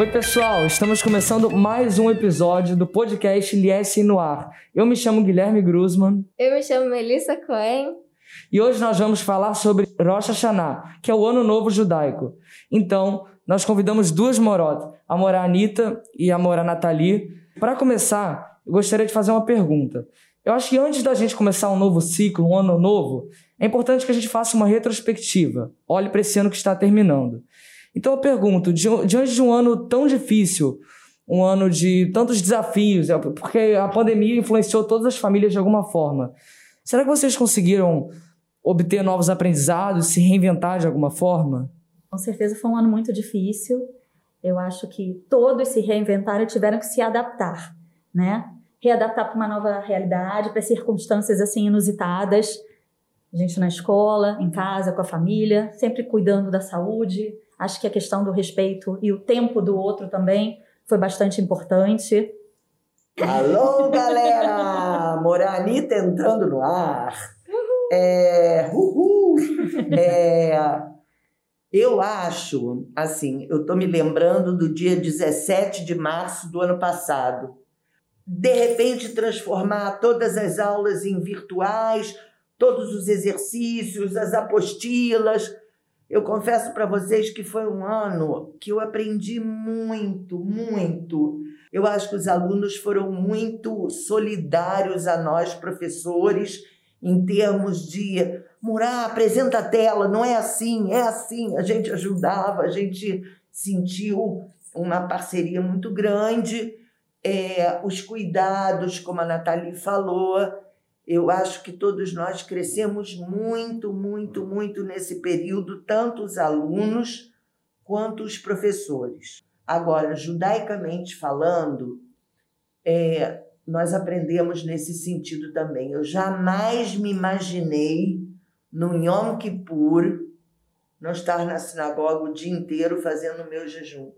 Oi, pessoal, estamos começando mais um episódio do podcast Liesse no Ar. Eu me chamo Guilherme Grusman. Eu me chamo Melissa Cohen. E hoje nós vamos falar sobre Rosh Hashanah, que é o Ano Novo Judaico. Então, nós convidamos duas morotas, a Morá Anitta e a Morá Nathalie. Para começar, eu gostaria de fazer uma pergunta. Eu acho que antes da gente começar um novo ciclo, um ano novo, é importante que a gente faça uma retrospectiva. Olhe para esse ano que está terminando. Então eu pergunto, diante de um ano tão difícil, um ano de tantos desafios, é, porque a pandemia influenciou todas as famílias de alguma forma, será que vocês conseguiram obter novos aprendizados, se reinventar de alguma forma? Com certeza foi um ano muito difícil. Eu acho que todos se reinventaram e tiveram que se adaptar, né? Readaptar para uma nova realidade, para circunstâncias assim inusitadas. A gente na escola, em casa, com a família, sempre cuidando da saúde, Acho que a questão do respeito e o tempo do outro também foi bastante importante. Alô, galera! Moranita entrando no ar. Uhul. É, uhul. É, eu acho, assim, eu estou me lembrando do dia 17 de março do ano passado. De repente, transformar todas as aulas em virtuais, todos os exercícios, as apostilas, eu confesso para vocês que foi um ano que eu aprendi muito, muito. Eu acho que os alunos foram muito solidários a nós, professores, em termos de Murá, apresenta a tela, não é assim, é assim. A gente ajudava, a gente sentiu uma parceria muito grande. É, os cuidados, como a Nathalie falou, eu acho que todos nós crescemos muito, muito, muito nesse período, tanto os alunos quanto os professores. Agora, judaicamente falando, é, nós aprendemos nesse sentido também. Eu jamais me imaginei no Yom Kippur não estar na sinagoga o dia inteiro fazendo o meu jejum.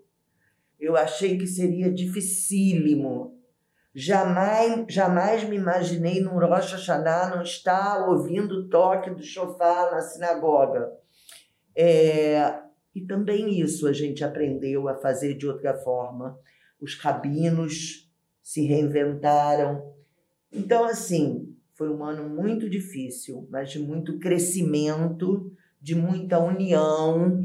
Eu achei que seria dificílimo Jamais, jamais me imaginei num Rosh Hashanah não estar ouvindo o toque do chofar na sinagoga. É, e também isso a gente aprendeu a fazer de outra forma. Os rabinos se reinventaram. Então, assim, foi um ano muito difícil, mas de muito crescimento, de muita união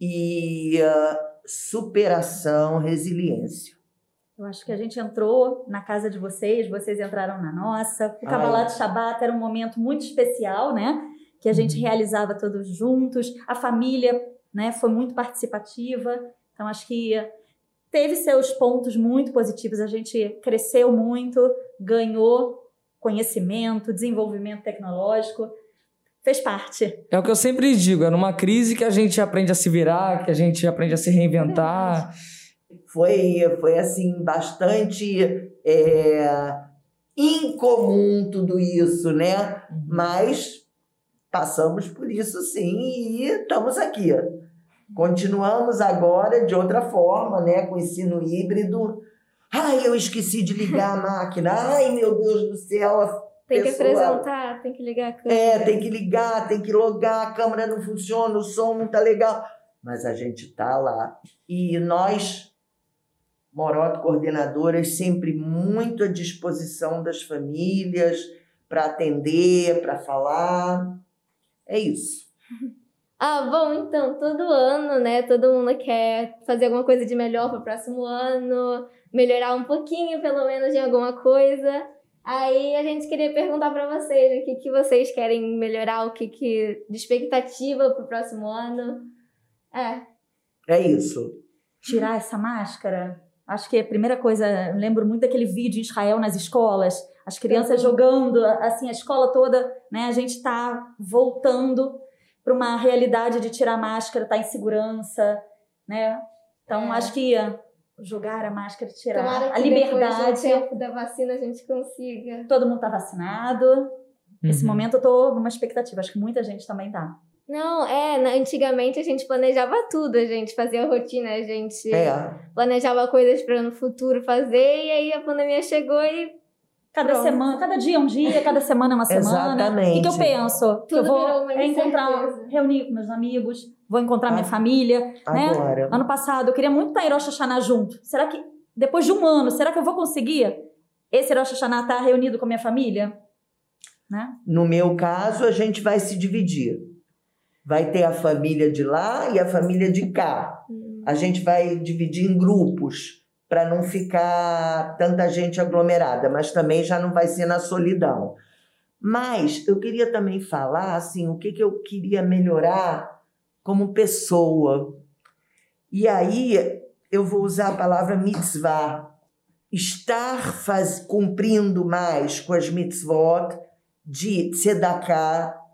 e uh, superação, resiliência. Eu acho que a gente entrou na casa de vocês, vocês entraram na nossa. O Kabbalah de Shabbat era um momento muito especial, né? Que a gente uhum. realizava todos juntos. A família né, foi muito participativa. Então, acho que teve seus pontos muito positivos. A gente cresceu muito, ganhou conhecimento, desenvolvimento tecnológico. Fez parte. É o que eu sempre digo: é numa crise que a gente aprende a se virar, que a gente aprende a se reinventar. É foi, foi assim, bastante é, incomum tudo isso, né? Uhum. Mas passamos por isso sim e estamos aqui. Continuamos agora de outra forma, né? Com ensino híbrido. Ai, eu esqueci de ligar a máquina. Ai, meu Deus do céu. Tem que apresentar, tem que ligar a câmera. É, tem que ligar, tem que logar, a câmera não funciona, o som não tá legal. Mas a gente tá lá. E nós Moroto Coordenadoras sempre muito à disposição das famílias para atender, para falar. É isso. Ah, bom, então, todo ano, né? Todo mundo quer fazer alguma coisa de melhor para o próximo ano, melhorar um pouquinho, pelo menos, em alguma coisa. Aí a gente queria perguntar para vocês o que, que vocês querem melhorar, o que, que de expectativa para o próximo ano. É. É isso. Tirar essa máscara Acho que a primeira coisa, eu lembro muito daquele vídeo em Israel nas escolas, as crianças uhum. jogando, assim, a escola toda, né? A gente está voltando para uma realidade de tirar a máscara, estar tá em segurança, né? Então, é. acho que jogar a máscara, tirar Tomara a liberdade. Do tempo da vacina a gente consiga. Todo mundo está vacinado. Uhum. Esse momento eu estou numa expectativa, acho que muita gente também tá. Não, é, antigamente a gente planejava tudo, a gente fazia rotina, a gente é. planejava coisas para no futuro fazer, e aí a pandemia chegou e. Cada Pronto. semana, cada dia é um dia, cada semana é uma semana. Exatamente. O que, eu penso? Tudo eu vou encontrar, reunir com meus amigos, vou encontrar minha Ah, família, né? Agora. Ano passado eu queria muito estar em Rosh Hashanah junto. Será que depois de um ano, será que eu vou conseguir esse Rosh Hashanah estar reunido com a minha família? Né? No meu caso, a gente vai se dividir. Vai ter a família de lá e a família de cá. Hum. A gente vai dividir em grupos para não ficar tanta gente aglomerada, mas também já não vai ser na solidão. Mas eu queria também falar assim, o que, que eu queria melhorar como pessoa. E aí eu vou usar a palavra mitzvah. Estar faz, cumprindo mais com as mitzvot de tzedakah,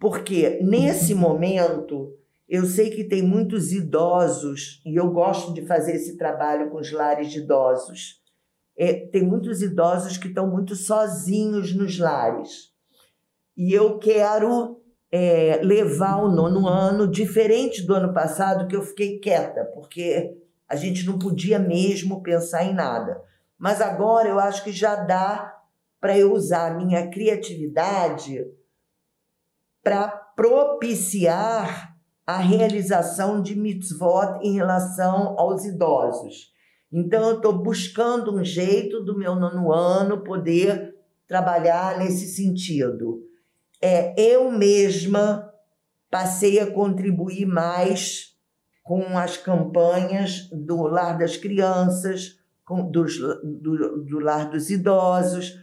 porque nesse momento eu sei que tem muitos idosos, e eu gosto de fazer esse trabalho com os lares de idosos. É, tem muitos idosos que estão muito sozinhos nos lares. E eu quero é, levar o nono ano, diferente do ano passado, que eu fiquei quieta, porque a gente não podia mesmo pensar em nada. Mas agora eu acho que já dá para eu usar a minha criatividade para propiciar a realização de mitzvot em relação aos idosos. Então, eu estou buscando um jeito do meu nono ano poder trabalhar nesse sentido. É, eu mesma passei a contribuir mais com as campanhas do Lar das Crianças, com, dos, do, do Lar dos Idosos,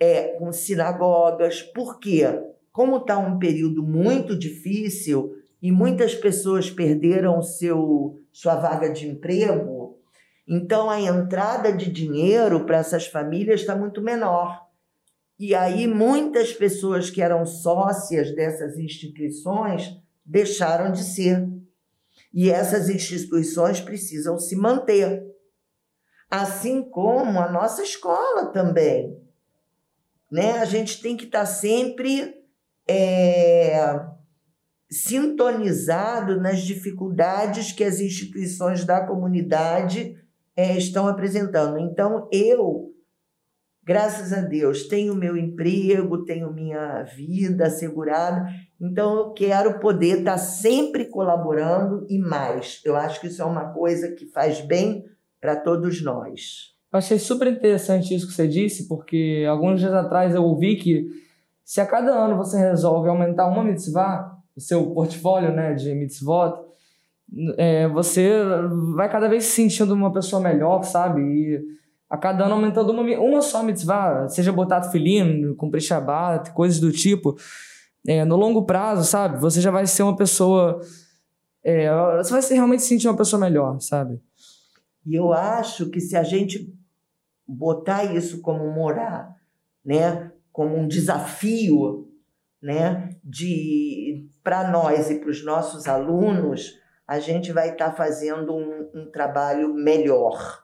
é, com sinagogas. Por quê? Como está um período muito difícil e muitas pessoas perderam seu, sua vaga de emprego, então a entrada de dinheiro para essas famílias está muito menor. E aí muitas pessoas que eram sócias dessas instituições deixaram de ser. E essas instituições precisam se manter. Assim como a nossa escola também. Né? A gente tem que estar sempre é, sintonizado nas dificuldades que as instituições da comunidade é, estão apresentando. Então, eu, graças a Deus, tenho meu emprego, tenho minha vida assegurada, então eu quero poder estar sempre colaborando e mais. Eu acho que isso é uma coisa que faz bem para todos nós. Eu achei super interessante isso que você disse, porque alguns dias atrás eu ouvi que se a cada ano você resolve aumentar uma mitzvah, o seu portfólio né, de mitzvot, é, você vai cada vez se sentindo uma pessoa melhor, sabe? E a cada ano aumentando uma, uma só mitzvah, seja botar filhinho, cumprir Shabbat, coisas do tipo. É, no longo prazo, sabe? Você já vai ser uma pessoa. É, você vai ser, realmente se sentir uma pessoa melhor, sabe? E eu acho que se a gente botar isso como morar, né, como um desafio, né, de para nós e para os nossos alunos, a gente vai estar tá fazendo um, um, trabalho melhor.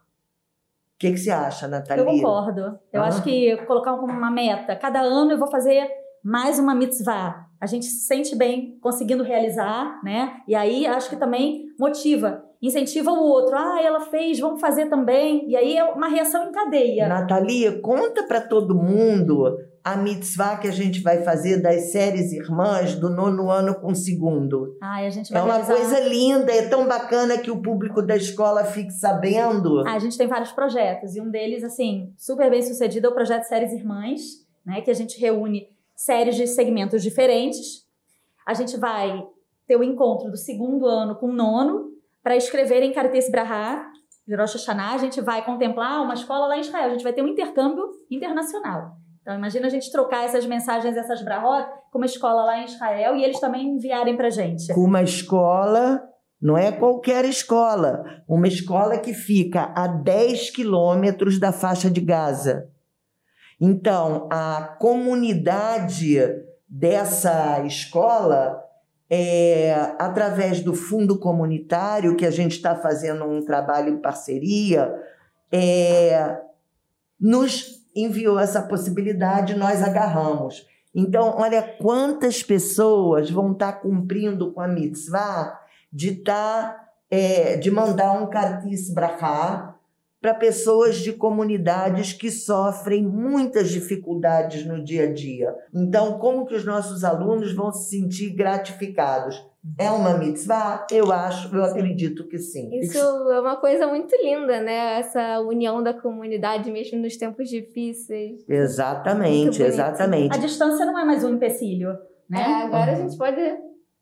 O que, que você acha, Nathalie? Eu concordo. Eu Ah. acho que colocar como uma meta, cada ano eu vou fazer mais uma mitzvah. A gente se sente bem conseguindo realizar, né? E aí acho que também motiva, incentiva o outro. Ah, ela fez, vamos fazer também. E aí é uma reação em cadeia. Nathalie, conta para todo mundo a mitzvah que a gente vai fazer das séries irmãs do nono ano com o segundo. E a gente É vai uma realizar... coisa linda, é tão bacana que o público da escola fique sabendo. A gente tem vários projetos e um deles, assim, super bem sucedido é o projeto Séries Irmãs, né? Que a gente reúne séries de segmentos diferentes. A gente vai ter o encontro do segundo ano com o nono para escrever em Karetes Brahá, de Rosh Hashanah. A gente vai contemplar uma escola lá em Israel. A gente vai ter um intercâmbio internacional. Então, imagina a gente trocar essas mensagens, essas brahot, com uma escola lá em Israel e eles também enviarem pra gente. Com uma escola, não é qualquer escola, uma escola que fica a 10 quilômetros da faixa de Gaza. Então, a comunidade dessa escola, é, através do fundo comunitário, que a gente está fazendo um trabalho em parceria, é, nos enviou essa possibilidade, nós agarramos. Então, olha quantas pessoas vão estar cumprindo com a mitzvah de, tá, é, de mandar um cartis brachá para pessoas de comunidades que sofrem muitas dificuldades no dia a dia. Então, como que os nossos alunos vão se sentir gratificados? É uma mitzvah? Eu acho, eu acredito que sim. Isso é uma coisa muito linda, né? Essa união da comunidade mesmo nos tempos difíceis. Exatamente, exatamente. A distância não é mais um empecilho, né? É, agora a gente pode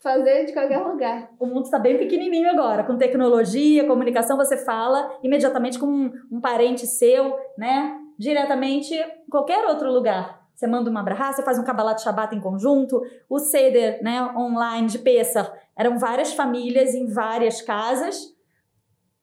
fazer de qualquer lugar. O mundo está bem pequenininho agora, com tecnologia, comunicação, você fala imediatamente com um, um parente seu, né? Diretamente em qualquer outro lugar. Você manda uma brahá, você faz um Kabbalat Shabbat em conjunto, o Seder, né, online de Pesach. Eram várias famílias em várias casas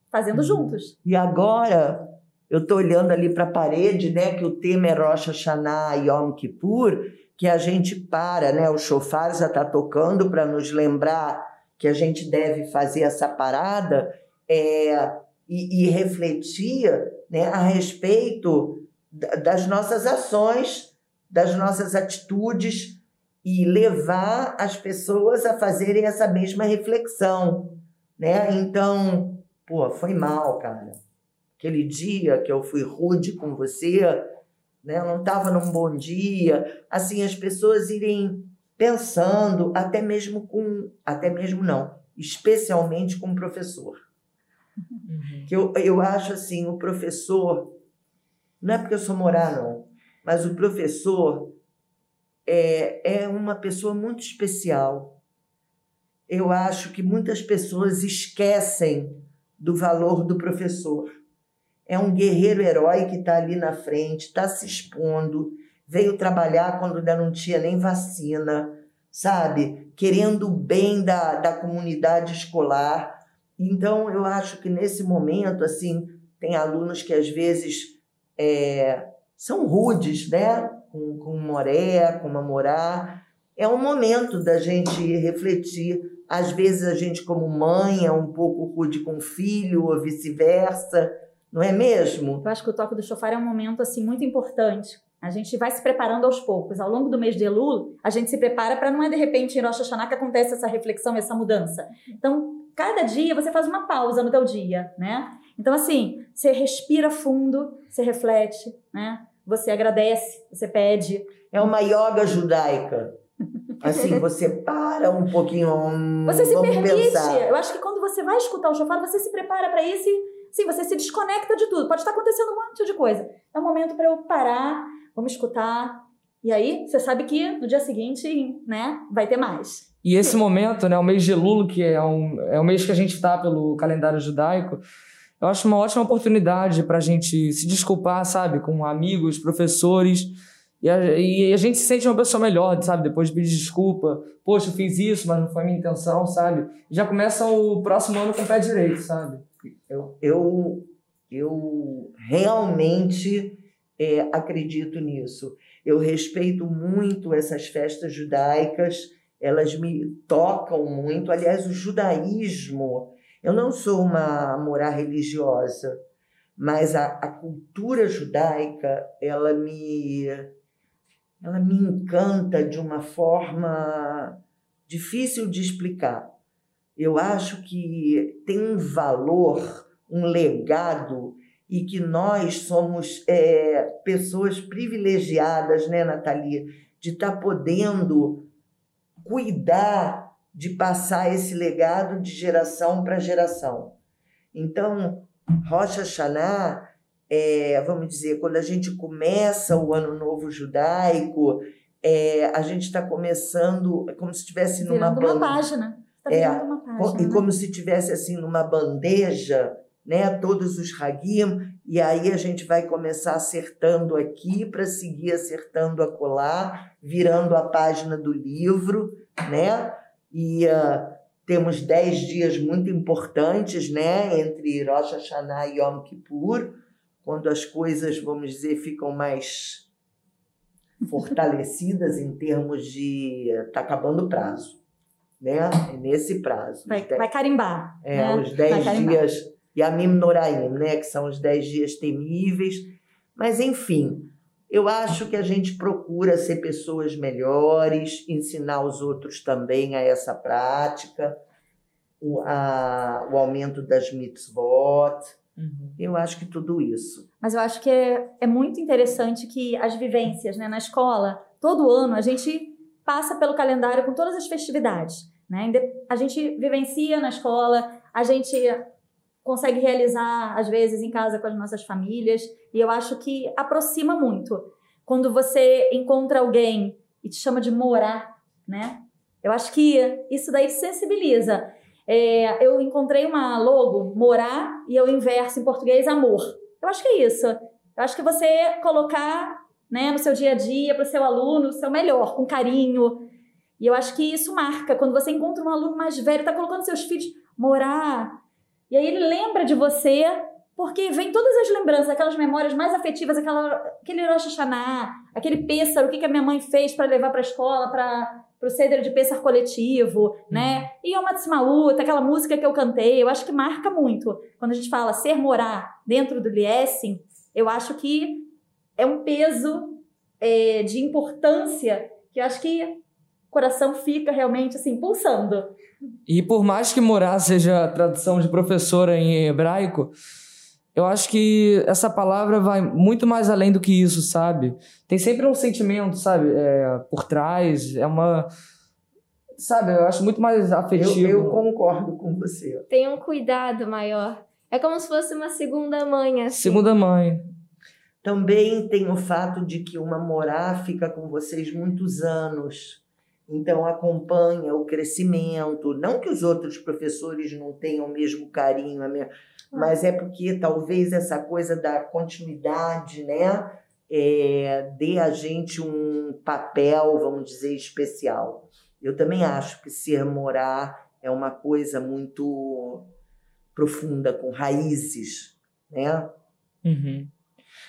fazendo juntos. E agora, eu estou olhando ali para a parede, né, que o tema é Rosh Hashanah e Yom Kippur, que a gente para, né? O chofar já está tocando para nos lembrar que a gente deve fazer essa parada é, e, e refletir né, a respeito das nossas ações, das nossas atitudes e levar as pessoas a fazerem essa mesma reflexão, né? Então, pô, foi mal, cara. Aquele dia que eu fui rude com você, né? Eu não estava num bom dia. Assim, as pessoas irem pensando, até mesmo com, até mesmo não, especialmente com o professor. Uhum. Que eu, eu acho assim, o professor, não é porque eu sou morar, não, mas o professor é, é uma pessoa muito especial. Eu acho que muitas pessoas esquecem do valor do professor é um guerreiro herói que está ali na frente, está se expondo, veio trabalhar quando ainda não tinha nem vacina, sabe? Querendo o bem da, da comunidade escolar. Então, eu acho que nesse momento, assim, tem alunos que às vezes é, são rudes, né? Com, com Moré, com Mamorá. É um momento da gente refletir. Às vezes a gente, como mãe, é um pouco rude com o filho, ou vice-versa não é mesmo? Eu acho que o toque do chofar é um momento assim muito importante. A gente vai se preparando aos poucos. Ao longo do mês de Elul, a gente se prepara para não é de repente em Rosh Hashanah que acontece essa reflexão, essa mudança. Então, cada dia você faz uma pausa no teu dia, né? Então, assim, você respira fundo, você reflete, né? Você agradece, você pede. É uma yoga judaica. Assim, você para um pouquinho. Um, você se permite. Pensar. Eu acho que quando você vai escutar o chofar, você se prepara para isso e Sim, você se desconecta de tudo. Pode estar acontecendo um monte de coisa. É um momento para eu parar, vamos escutar. E aí, você sabe que no dia seguinte, né, vai ter mais. E esse momento, né, o mês de Lula, que é um, é o mês que a gente está pelo calendário judaico, eu acho uma ótima oportunidade para a gente se desculpar, sabe, com amigos, professores. E a, e a, gente se sente uma pessoa melhor, sabe? Depois de pedir desculpa. Poxa, eu fiz isso, mas não foi minha intenção, sabe? Já começa o próximo ano com o pé direito, sabe? Eu, eu, eu realmente é, acredito nisso. Eu respeito muito essas festas judaicas, elas me tocam muito. Aliás, o judaísmo, eu não sou uma moral religiosa, mas a, a cultura judaica, ela me, ela me encanta de uma forma difícil de explicar. Eu acho que tem um valor, um legado, e que nós somos é, pessoas privilegiadas, né, Nathalie, de estar tá podendo cuidar de passar esse legado de geração para geração. Então, Rocha Hashanah, é, vamos dizer, quando a gente começa o Ano Novo Judaico, é, a gente está começando como se estivesse numa... Uma página. Tá é, uma página, e né? como se tivesse assim numa bandeja, né, todos os hagim, e aí a gente vai começar acertando aqui para seguir acertando acolá, virando a página do livro, né? E uh, temos dez dias muito importantes, né, entre Rosh Hashanah e Yom Kippur, quando as coisas, vamos dizer, ficam mais fortalecidas em termos de tá acabando o prazo né? É nesse prazo. Vai, vai carimbar. É, né? os 10 dias Yamim Noraim, né? Que são os 10 dias temíveis. Mas, enfim, eu acho que a gente procura ser pessoas melhores, ensinar os outros também a essa prática, o, a, o aumento das mitzvot, Uhum. Eu acho que tudo isso. Mas eu acho que é, é muito interessante que as vivências né, na escola, todo ano, a gente passa pelo calendário com todas as festividades. Né? A gente vivencia na escola, a gente consegue realizar, às vezes, em casa com as nossas famílias, e eu acho que aproxima muito. Quando você encontra alguém e te chama de morar, né? Eu acho que isso daí sensibiliza. É, eu encontrei uma logo, morar, e eu inverso em português, amor. Eu acho que é isso. Eu acho que você colocar né, no seu dia a dia, para o seu aluno, o seu melhor, com carinho. E eu acho que isso marca. Quando você encontra um aluno mais velho, está colocando seus filhos morar, e aí ele lembra de você, porque vem todas as lembranças, aquelas memórias mais afetivas, aquela, aquele Rosh Hashanah, aquele pêssaro, o que, que a minha mãe fez para levar para a escola, para o ceder de pêssaro coletivo, uhum. né? E o Matsmaúta, aquela música que eu cantei, eu acho que marca muito. Quando a gente fala ser morar dentro do Liessing, eu acho que é um peso é, de importância que eu acho que coração fica realmente assim, pulsando. E por mais que morar seja a tradução de professora em hebraico, eu acho que essa palavra vai muito mais além do que isso, sabe? Tem sempre um sentimento, sabe? É, por trás, é uma. Sabe, eu acho muito mais afetivo. Eu, eu concordo com você. Tem um cuidado maior. É como se fosse uma segunda mãe, assim. Segunda mãe. Também tem o fato de que uma morar fica com vocês muitos anos. Então, acompanha o crescimento. Não que os outros professores não tenham o mesmo carinho, ah. mas é porque talvez essa coisa da continuidade, né? É, dê a gente um papel, vamos dizer, especial. Eu também acho que ser morar é uma coisa muito profunda, com raízes, né? Uhum.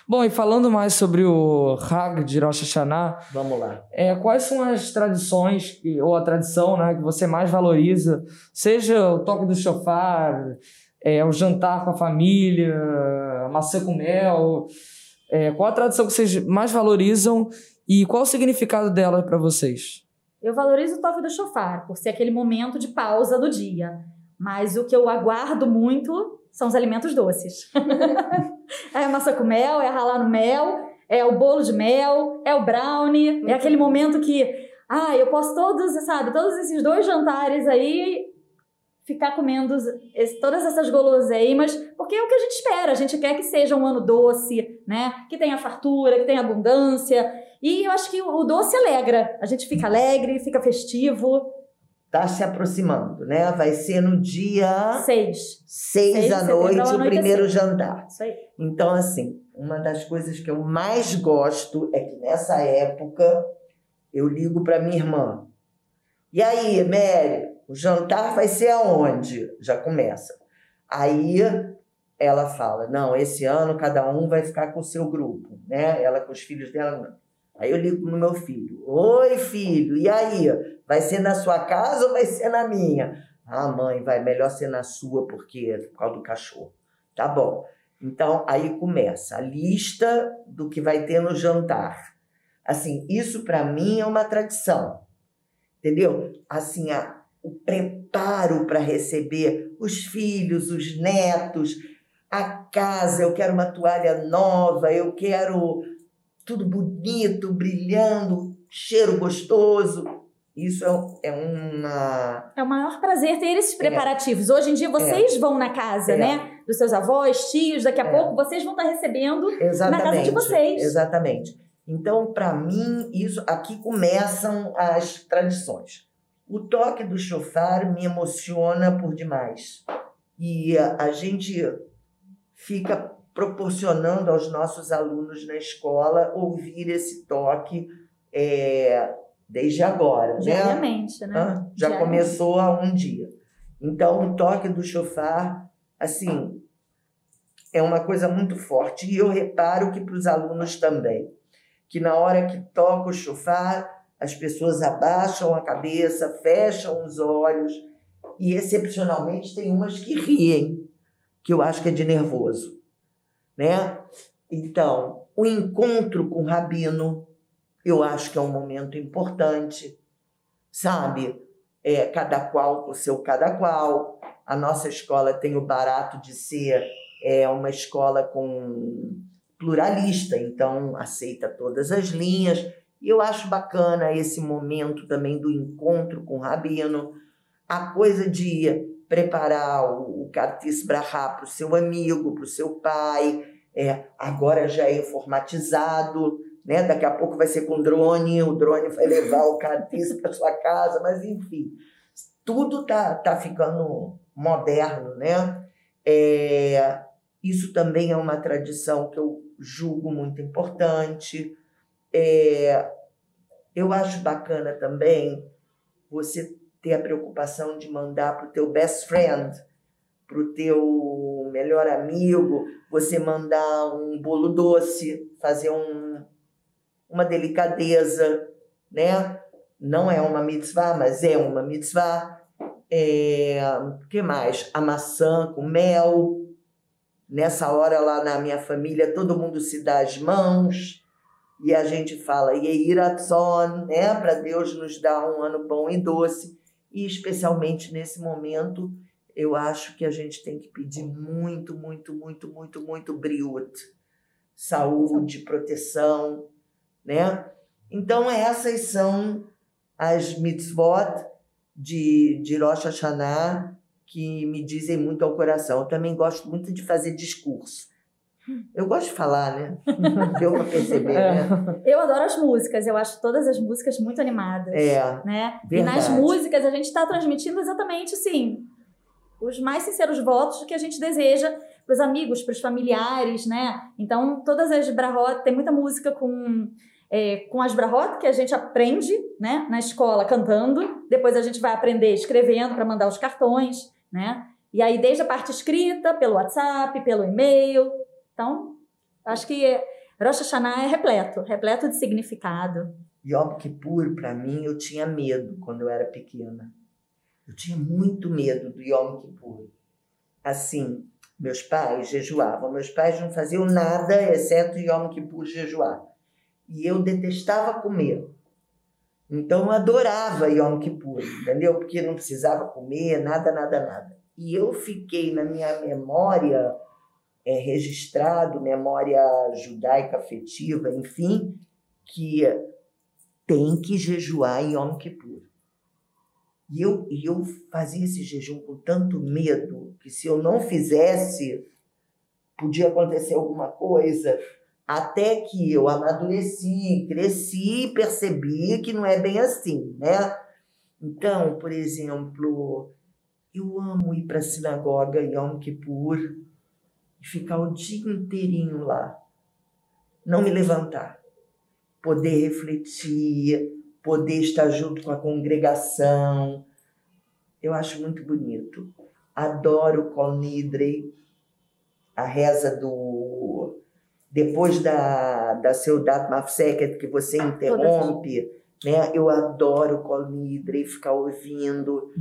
Bom, e falando mais sobre o Hag de Rosh Hashanah, vamos lá. É, quais são as tradições ou a tradição, né, que você mais valoriza? Seja o toque do chofar, é, o jantar com a família, a maçã com mel. É, qual a tradição que vocês mais valorizam e qual o significado dela para vocês? Eu valorizo o toque do chofar por ser aquele momento de pausa do dia. Mas o que eu aguardo muito são os alimentos doces. é a massa com mel, é ralar no mel, é o bolo de mel, é o brownie, é aquele momento que, ah, eu posso todos, sabe, todos esses dois jantares aí ficar comendo esse, todas essas guloseimas, porque é o que a gente espera, a gente quer que seja um ano doce, né? Que tenha fartura, que tenha abundância. E eu acho que o doce alegra, a gente fica alegre, fica festivo está se aproximando, né? Vai ser no dia 6. 6 da noite, o primeiro assim. jantar. Isso aí. Então, assim, uma das coisas que eu mais gosto é que nessa época eu ligo para minha irmã. E aí, Mary, o jantar vai ser aonde? Já começa. Aí ela fala: não, esse ano cada um vai ficar com o seu grupo, né? Ela com os filhos dela, não. Aí eu ligo no meu filho: Oi, filho, e aí? Vai ser na sua casa ou vai ser na minha? Ah, mãe, vai melhor ser na sua porque é por causa do cachorro. Tá bom. Então aí começa a lista do que vai ter no jantar. Assim, isso para mim é uma tradição. Entendeu? Assim, a, o preparo para receber os filhos, os netos, a casa, eu quero uma toalha nova, eu quero tudo bonito, brilhando, cheiro gostoso. Isso é, é uma. É o maior prazer ter esses é. preparativos. É. Hoje em dia vocês é. vão na casa, é. né? Dos seus avós, tios, daqui a é. pouco vocês vão estar recebendo Exatamente. na casa de vocês. Exatamente. Então, para mim, isso aqui começam as tradições. O toque do chofar me emociona por demais. E a, a gente fica proporcionando aos nossos alunos na escola ouvir esse toque é, desde agora. Né? Diariamente, né? né? Já Diariamente. começou há um dia. Então, o toque do chofar, assim, é uma coisa muito forte. E eu reparo que para os alunos também, que na hora que toca o chofar, as pessoas abaixam a cabeça, fecham os olhos e, excepcionalmente, tem umas que riem, que eu acho que é de nervoso né? Então, o encontro com o rabino, eu acho que é um momento importante, sabe? É, cada qual o seu cada qual. A nossa escola tem o barato de ser é uma escola com pluralista, então aceita todas as linhas. E eu acho bacana esse momento também do encontro com o rabino, a coisa de preparar o, o Brahá para o seu amigo, para o seu pai. É, agora já é informatizado, né? Daqui a pouco vai ser com drone, o drone vai levar o Katis para sua casa, mas enfim, tudo tá, tá ficando moderno, né? É, isso também é uma tradição que eu julgo muito importante. É, eu acho bacana também você ter a preocupação de mandar para o teu best friend, para o teu melhor amigo, você mandar um bolo doce, fazer um, uma delicadeza, né? Não é uma mitzvah, mas é uma mitzvah. É, que mais? A maçã com mel. Nessa hora lá na minha família, todo mundo se dá as mãos e a gente fala Yeiratzon, né? Para Deus nos dar um ano bom e doce. E especialmente nesse momento, eu acho que a gente tem que pedir muito, muito, muito, muito, muito briut. Saúde, proteção, né? Então essas são as mitzvot de, de Rosh Hashanah que me dizem muito ao coração. Eu também gosto muito de fazer discurso. Eu gosto de falar, né? Deu pra perceber, né? Eu adoro as músicas, eu acho todas as músicas muito animadas. É. Né? E Verdade. nas músicas a gente está transmitindo exatamente assim os mais sinceros votos que a gente deseja para os amigos, para os familiares, né? Então, todas as brahot, tem muita música com é, com as brahot que a gente aprende, né, na escola cantando, depois a gente vai aprender escrevendo para mandar os cartões, né? E aí desde a parte escrita, pelo WhatsApp, pelo e-mail. Então, acho que Rosh Hashanah é repleto, repleto de significado. Yom Kippur, para mim, eu tinha medo quando eu era pequena. Eu tinha muito medo do Yom Kippur. Assim, meus pais jejuavam. Meus pais não faziam nada exceto Yom Kippur jejuar. E eu detestava comer. Então eu adorava Yom Kippur, entendeu? Porque não precisava comer, nada, nada, nada. E eu fiquei na minha memória é, registrado, memória judaica afetiva, enfim, que tem que jejuar em Yom Kippur. E eu, e eu fazia esse jejum com tanto medo que se eu não fizesse, podia acontecer alguma coisa. Até que eu amadureci, cresci e percebi que não é bem assim, né? Então, por exemplo, eu amo ir para a sinagoga Yom Kippur e ficar o dia inteirinho lá. Não me levantar. Poder refletir, poder estar junto com a congregação. Eu acho muito bonito. Adoro Kol Nidre, a reza do. Depois da, da Seudat Mafseket, que você interrompe, né? Eu adoro Kol Nidre, ficar ouvindo.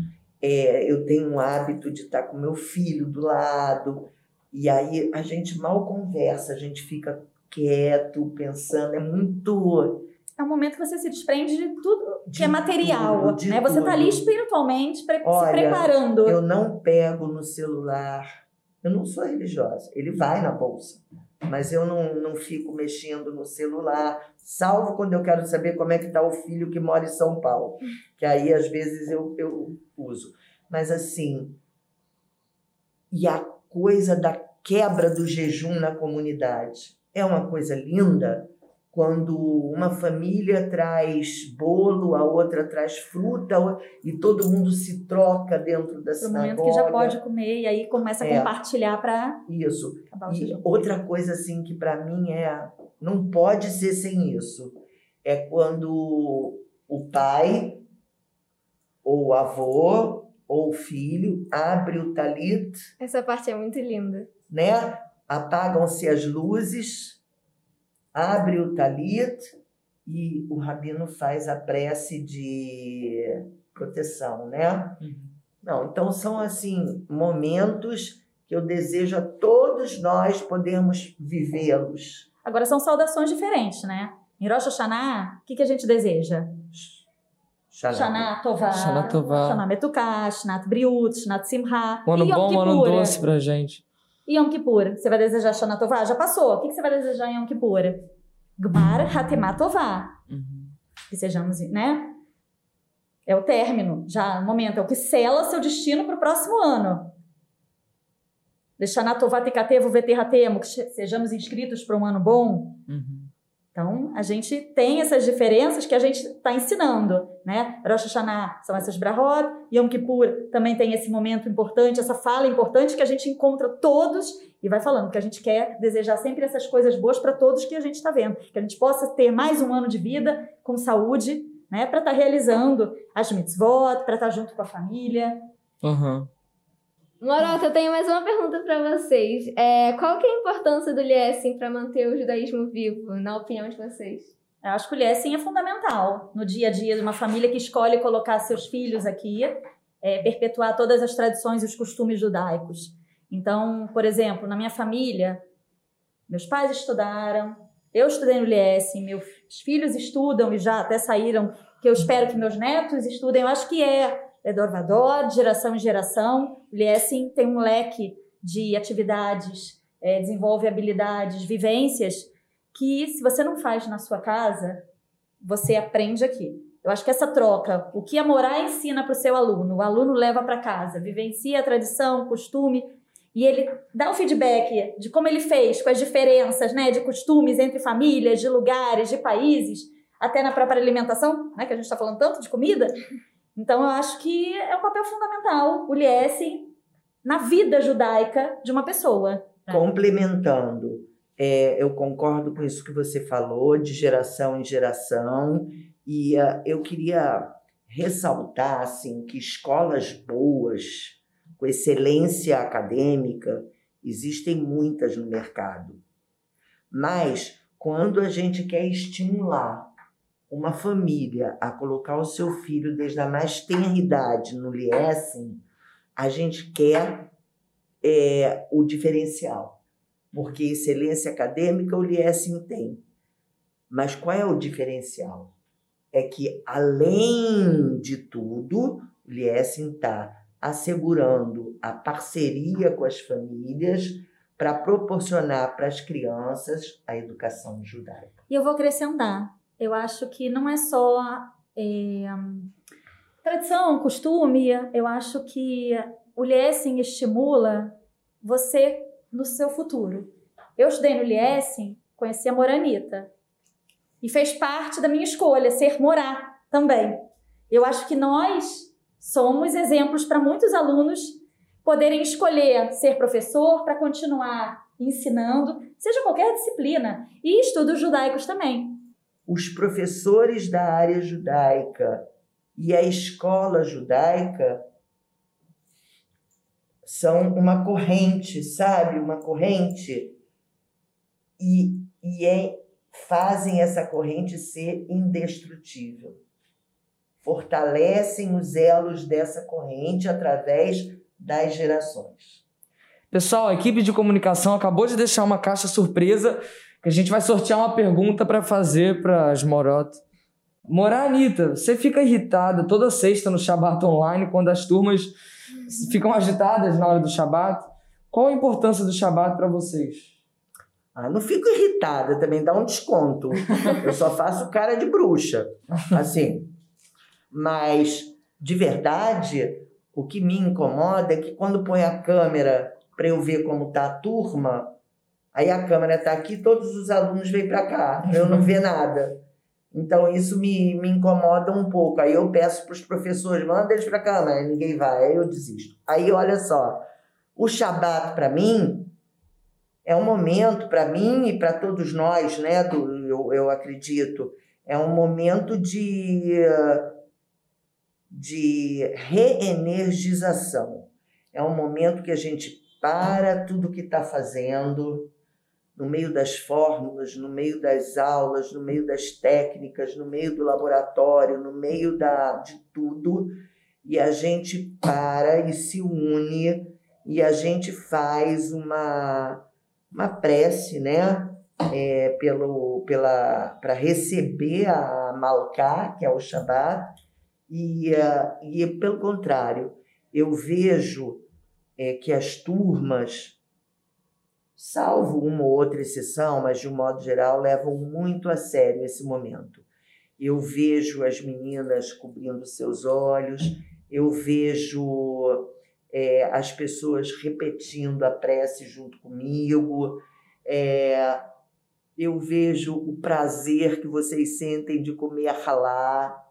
É, eu tenho um hábito de estar com meu filho do lado. E aí a gente mal conversa, a gente fica quieto, pensando. É muito É um momento que você se desprende de tudo que De é material, tudo, né? Você tá ali espiritualmente pre- Olha, se preparando. Eu não pego no celular. Eu não sou religiosa. Ele vai na bolsa. Mas eu não, não fico mexendo no celular, salvo quando eu quero saber como é que está o filho que mora em São Paulo. Que aí, às vezes, eu, eu uso. Mas, assim... E a coisa da quebra do jejum na comunidade. É uma coisa linda quando uma família traz bolo, a outra traz fruta, e todo mundo se troca dentro da Pro sinagoga. momento que já pode comer e aí começa a É. compartilhar para Isso. E outra coisa assim que para mim é não pode ser sem isso é quando o pai ou o avô ou o filho abre o talit, Essa parte é muito linda. Né? Apagam-se as luzes, abre o talit e o rabino faz a prece de proteção, né? Não, então são assim momentos que eu desejo a todos nós podermos vivê-los. Agora são saudações diferentes, né? Em Rosh Hashanah, o que, que a gente deseja? Shana Tová, Shana Tová. Shana Metukah, Shnat Briut, Shnat Simha. Um ano bom, um ano doce pra gente. E Yom Kippur? Você vai desejar Shana Tová? Já passou. O que você vai desejar em Yom Kippur? Gmar Hatemah Tová. Uhum. Que sejamos, né? É o término, já no momento. É o que sela seu destino para o próximo ano. Deixar na Tová Tekatevo Veterratemo, que sejamos inscritos para um ano bom. Uhum. Então, a gente tem essas diferenças que a gente está ensinando, né? Rosh Hashanah são essas brahot, Yom Kippur também tem esse momento importante, essa fala importante que a gente encontra todos e vai falando que a gente quer desejar sempre essas coisas boas para todos que a gente está vendo, que a gente possa ter mais um ano de vida com saúde, né? Para estar tá realizando as mitzvot, para estar tá junto com a família. Uhum. Morota, eu tenho mais uma pergunta para vocês. É, qual que é a importância do Liesing para manter o judaísmo vivo, na opinião de vocês? Eu acho que o Liesing é fundamental no dia a dia de uma família que escolhe colocar seus filhos aqui, é, perpetuar todas as tradições e os costumes judaicos. Então, por exemplo, na minha família, meus pais estudaram, eu estudei no Liesing, meus filhos estudam e já até saíram, que eu espero que meus netos estudem. Eu acho que é é Dorvador, de geração em geração. O Liesing tem um leque de atividades, é, desenvolve habilidades, vivências que se você não faz na sua casa, você aprende aqui. Eu acho que essa troca, o que a Morá ensina para o seu aluno, o aluno leva para casa, vivencia a tradição, costume, e ele dá o feedback de como ele fez, com as diferenças né, de costumes entre famílias, de lugares, de países, até na própria alimentação, né, que a gente está falando tanto de comida. Então, eu acho que é um papel fundamental o Liesse na vida judaica de uma pessoa. Complementando, é, eu concordo com isso que você falou, de geração em geração, e uh, eu queria ressaltar assim, que escolas boas, com excelência acadêmica, existem muitas no mercado. Mas, quando a gente quer estimular uma família a colocar o seu filho desde a mais tenra idade no Liesen, a gente quer é, o diferencial. Porque excelência acadêmica o Liesen tem. Mas qual é o diferencial? É que, além de tudo, o Liesen está assegurando a parceria com as famílias para proporcionar para as crianças a educação judaica. E eu vou acrescentar, eu acho que não é só é, tradição, costume, eu acho que o Liesing estimula você no seu futuro. Eu estudei no Liesing, conheci a Moranita e fez parte da minha escolha ser morar também. Eu acho que nós somos exemplos para muitos alunos poderem escolher ser professor para continuar ensinando, seja qualquer disciplina, e estudos judaicos também os professores da área judaica e a escola judaica são uma corrente, sabe? Uma corrente. E, e é, fazem essa corrente ser indestrutível. Fortalecem os elos dessa corrente através das gerações. Pessoal, a equipe de comunicação acabou de deixar uma caixa surpresa que a gente vai sortear uma pergunta para fazer para as Morotas. Morá, Anitta, você fica irritada toda sexta no Shabat Online quando as turmas ficam agitadas na hora do Shabat? Qual a importância do Shabat para vocês? Ah, não fico irritada, também dá um desconto. Eu só faço cara de bruxa, assim. Mas, de verdade, o que me incomoda é que quando põe a câmera para eu ver como tá a turma, Aí a câmera está aqui, todos os alunos vêm para cá, eu não ver nada. Então isso me, me incomoda um pouco. Aí eu peço para os professores, manda eles para a câmera, ninguém vai, aí eu desisto. Aí olha só, o Shabat para mim é um momento para mim e para todos nós, né? Do, eu, eu acredito, é um momento de de reenergização. É um momento que a gente para tudo que está fazendo, no meio das fórmulas, no meio das aulas, no meio das técnicas, no meio do laboratório, no meio da, de tudo, e a gente para e se une e a gente faz uma, uma prece, né? É, pelo, pela para receber a Malká, que é o Shabat, e, uh, e pelo contrário, eu vejo é, que as turmas salvo uma ou outra exceção, mas de um modo geral, levam muito a sério esse momento. Eu vejo as meninas cobrindo seus olhos, eu vejo é, as pessoas repetindo a prece junto comigo, é, eu vejo o prazer que vocês sentem de comer halá,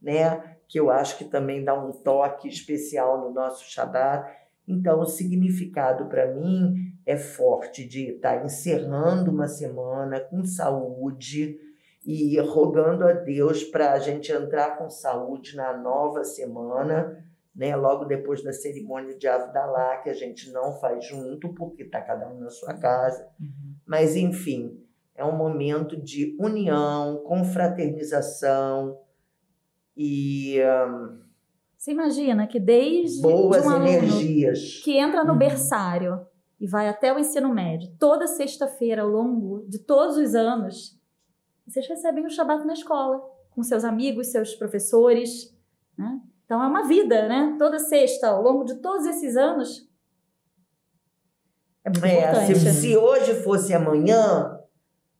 né? que eu acho que também dá um toque especial no nosso Shabat. Então, o significado para mim é forte de estar encerrando uma semana com saúde e rogando a Deus para a gente entrar com saúde na nova semana, né? Logo depois da cerimônia de Avdalá, que a gente não faz junto, porque está cada um na sua casa. Uhum. Mas, enfim, é um momento de união, confraternização e. Um, você imagina que desde boas de um energias que entra no uhum. berçário e vai até o ensino médio, toda sexta-feira ao longo de todos os anos, vocês recebem o Shabat na escola, com seus amigos, seus professores, né? Então é uma vida, né? Toda sexta, ao longo de todos esses anos. É muito é, importante. Se, se hoje fosse amanhã,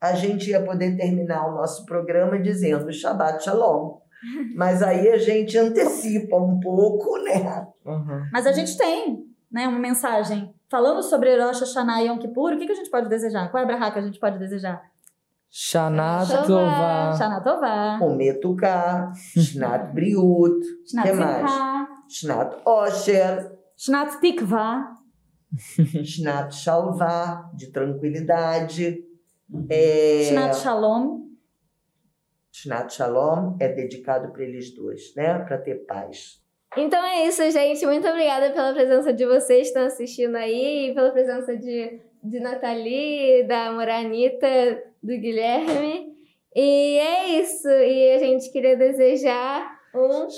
a gente ia poder terminar o nosso programa dizendo Shabbat Shalom. Mas aí a gente antecipa um pouco, né? Uhum. Mas a gente tem né, uma mensagem falando sobre Rosh Hashanah e Yom Kippur. O que, que a gente pode desejar? Qual é a brahá que a gente pode desejar? Shana Tova. Shana Tova. Ometuká. Shnat Briut. Shnat Simcha. Shnat Osher. Shnat Tikva. Shnat Shalva, de tranquilidade. É... Shnat Shalom. Shnat Shalom é dedicado para eles dois, né? Para ter paz. Então é isso, gente. Muito obrigada pela presença de vocês que estão assistindo aí, pela presença de, de Nathalie, da Moranita, do Guilherme. E é isso. E a gente queria desejar um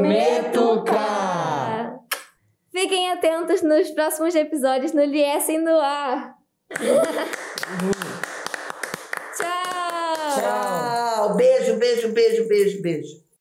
Metuka. Fiquem atentos nos próximos episódios no Liessem no Ar. Tchau. Tchau. Beijo, beijo, beijo, beijo, beijo.